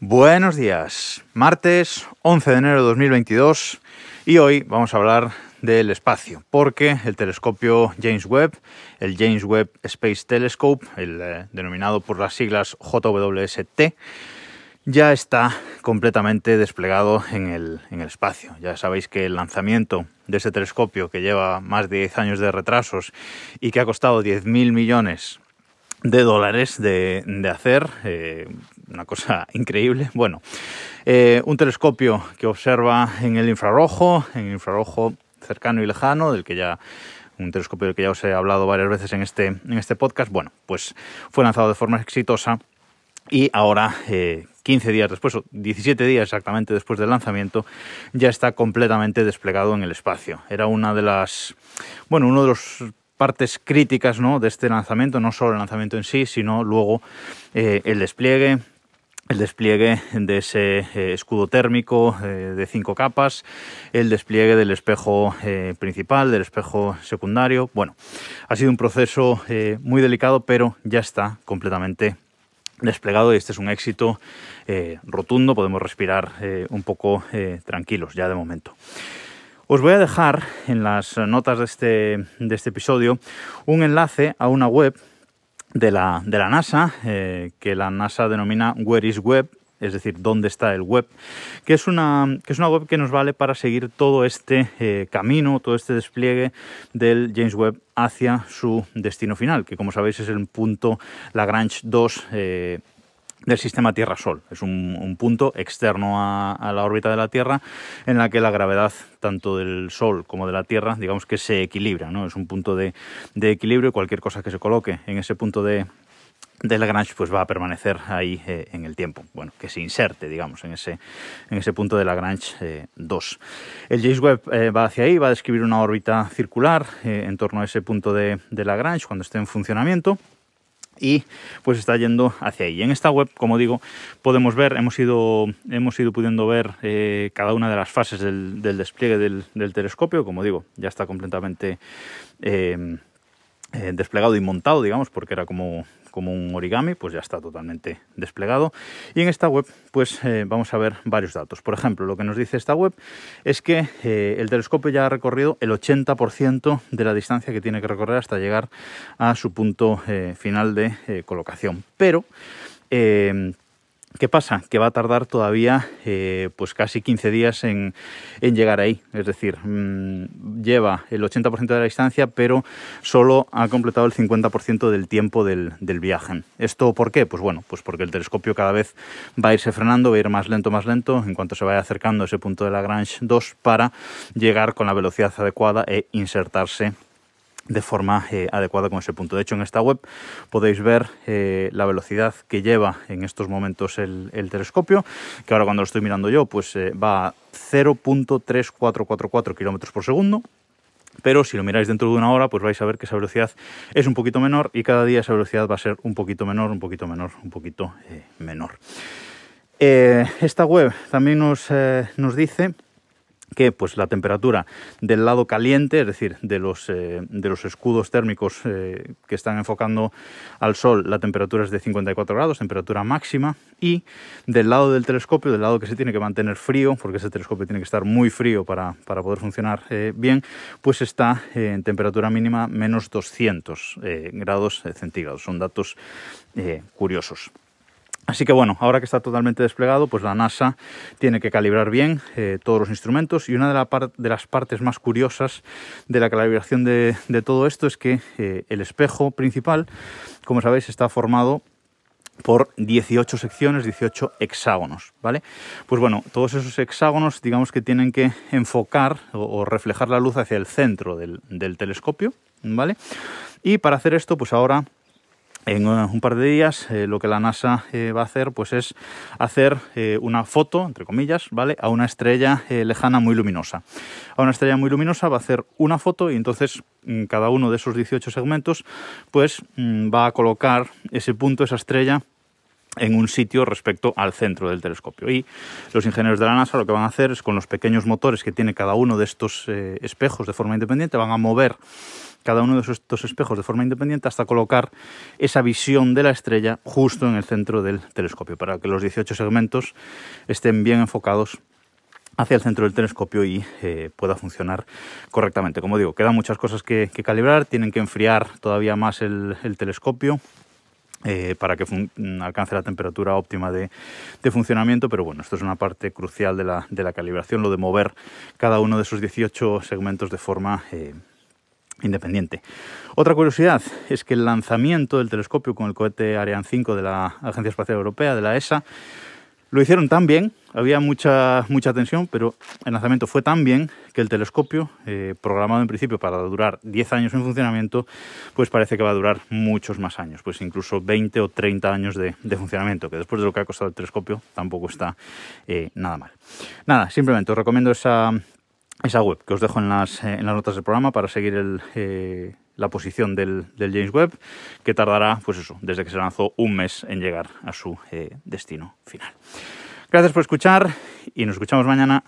Buenos días, martes 11 de enero de 2022 y hoy vamos a hablar del espacio, porque el telescopio James Webb, el James Webb Space Telescope, el eh, denominado por las siglas JWST, ya está completamente desplegado en el, en el, espacio. Ya sabéis que el lanzamiento de ese telescopio, que lleva más de 10 años de retrasos y que ha costado 10.000 millones de dólares de, de hacer, eh, una cosa increíble. Bueno, eh, un telescopio que observa en el infrarrojo, en el infrarrojo cercano y lejano, del que ya un telescopio del que ya os he hablado varias veces en este, en este podcast. Bueno, pues fue lanzado de forma exitosa y ahora, eh, 15 días después, o 17 días exactamente después del lanzamiento, ya está completamente desplegado en el espacio. Era una de las, bueno, uno de los partes críticas ¿no? de este lanzamiento, no solo el lanzamiento en sí, sino luego eh, el despliegue, el despliegue de ese eh, escudo térmico eh, de cinco capas, el despliegue del espejo principal, del espejo secundario. Bueno, ha sido un proceso muy delicado, pero ya está completamente desplegado y este es un éxito rotundo. Podemos respirar un poco tranquilos ya de momento. Os voy a dejar en las notas de este, de este episodio un enlace a una web de la, de la NASA, eh, que la NASA denomina Where is Web, es decir, dónde está el web, que es una, que es una web que nos vale para seguir todo este eh, camino, todo este despliegue del James Webb hacia su destino final, que como sabéis es el punto Lagrange 2. Eh, del sistema Tierra-Sol. Es un, un punto externo a, la órbita de la Tierra en la que la gravedad tanto del Sol como de la Tierra, digamos que se equilibra. ¿no? Es un punto de, equilibrio y cualquier cosa que se coloque en ese punto de, de Lagrange pues va a permanecer ahí eh, en el tiempo, bueno, que se inserte, digamos, en ese, en ese punto de Lagrange eh, 2. El James Webb eh, va hacia ahí, va a describir una órbita circular eh, en torno a ese punto de, de Lagrange cuando esté en funcionamiento y pues está yendo hacia ahí. En esta web, como digo, podemos ver, hemos ido, hemos ido pudiendo ver eh, cada una de las fases del, despliegue del, del, telescopio, como digo, ya está completamente eh, eh, desplegado y montado, digamos, porque era como, como un origami, pues ya está totalmente desplegado. Y en esta web, pues eh, vamos a ver varios datos. Por ejemplo, lo que nos dice esta web es que eh, el telescopio ya ha recorrido el 80% de la distancia que tiene que recorrer hasta llegar a su punto eh, final de colocación. Pero ¿Qué pasa? Que va a tardar todavía eh, pues casi 15 días en, llegar ahí. Es decir, mmm, lleva el 80% de la distancia, pero solo ha completado el 50% del tiempo del, del, viaje. ¿Esto por qué? Pues bueno, pues porque el telescopio cada vez va a irse frenando, va a ir más lento, más lento, en cuanto se vaya acercando a ese punto de Lagrange 2 para llegar con la velocidad adecuada e insertarse de forma eh, adecuada con ese punto. De hecho, en esta web podéis ver eh, la velocidad que lleva en estos momentos el, el, telescopio, que ahora cuando lo estoy mirando yo, pues eh, va a 0.3444 km por segundo. Pero si lo miráis dentro de una hora, pues vais a ver que esa velocidad es un poquito menor y cada día esa velocidad va a ser un poquito menor, un poquito menor, un poquito eh, menor. esta web también nos, nos dice que pues la temperatura del lado caliente, es decir, de los, eh, de los escudos térmicos eh, que están enfocando al sol, la temperatura es de 54 grados, temperatura máxima, y del lado del telescopio, del lado que se tiene que mantener frío, porque ese telescopio tiene que estar muy frío para, para poder funcionar eh, bien, pues está en temperatura mínima menos 200 eh, grados centígrados. Son datos curiosos. Así que bueno, ahora que está totalmente desplegado, pues la NASA tiene que calibrar bien eh, todos los instrumentos y una de, la de, las partes más curiosas de la calibración de, todo esto es que eh, el espejo principal, como sabéis, está formado por 18 secciones, 18 hexágonos, ¿vale? Pues bueno, todos esos hexágonos digamos que tienen que enfocar o, o reflejar la luz hacia el centro del, del telescopio, ¿vale? Y para hacer esto, pues ahora en un par de días eh, lo que la NASA eh, va a hacer pues es hacer eh, una foto, entre comillas, ¿vale? A una estrella eh, lejana muy luminosa. A una estrella muy luminosa va a hacer una foto y entonces mm, cada uno de esos 18 segmentos pues mm, va a colocar ese punto, esa estrella en un sitio respecto al centro del telescopio. Y los ingenieros de la NASA lo que van a hacer es con los pequeños motores que tiene cada uno de estos eh, espejos de forma independiente, van a mover cada uno de estos espejos de forma independiente hasta colocar esa visión de la estrella justo en el centro del telescopio, para que los 18 segmentos estén bien enfocados hacia el centro del telescopio y eh, pueda funcionar correctamente. Como digo, quedan muchas cosas que, calibrar, tienen que enfriar todavía más el, telescopio. Eh, para que alcance la temperatura óptima de, funcionamiento, pero bueno, esto es una parte crucial de la, calibración, lo de mover cada uno de esos 18 segmentos de forma eh, independiente. Otra curiosidad es que el lanzamiento del telescopio con el cohete Ariane 5 de la Agencia Espacial Europea, de la ESA, lo hicieron tan bien, había mucha, mucha tensión, pero el lanzamiento fue tan bien que el telescopio, eh, programado en principio para durar 10 años en funcionamiento, pues parece que va a durar muchos más años, pues incluso 20 o 30 años de, funcionamiento, que después de lo que ha costado el telescopio tampoco está eh, nada mal. Nada, simplemente os recomiendo esa, esa web que os dejo en las, eh, en las notas del programa para seguir la posición del, James Webb, que tardará, pues eso, desde que se lanzó un mes en llegar a su destino final. Gracias por escuchar y nos escuchamos mañana.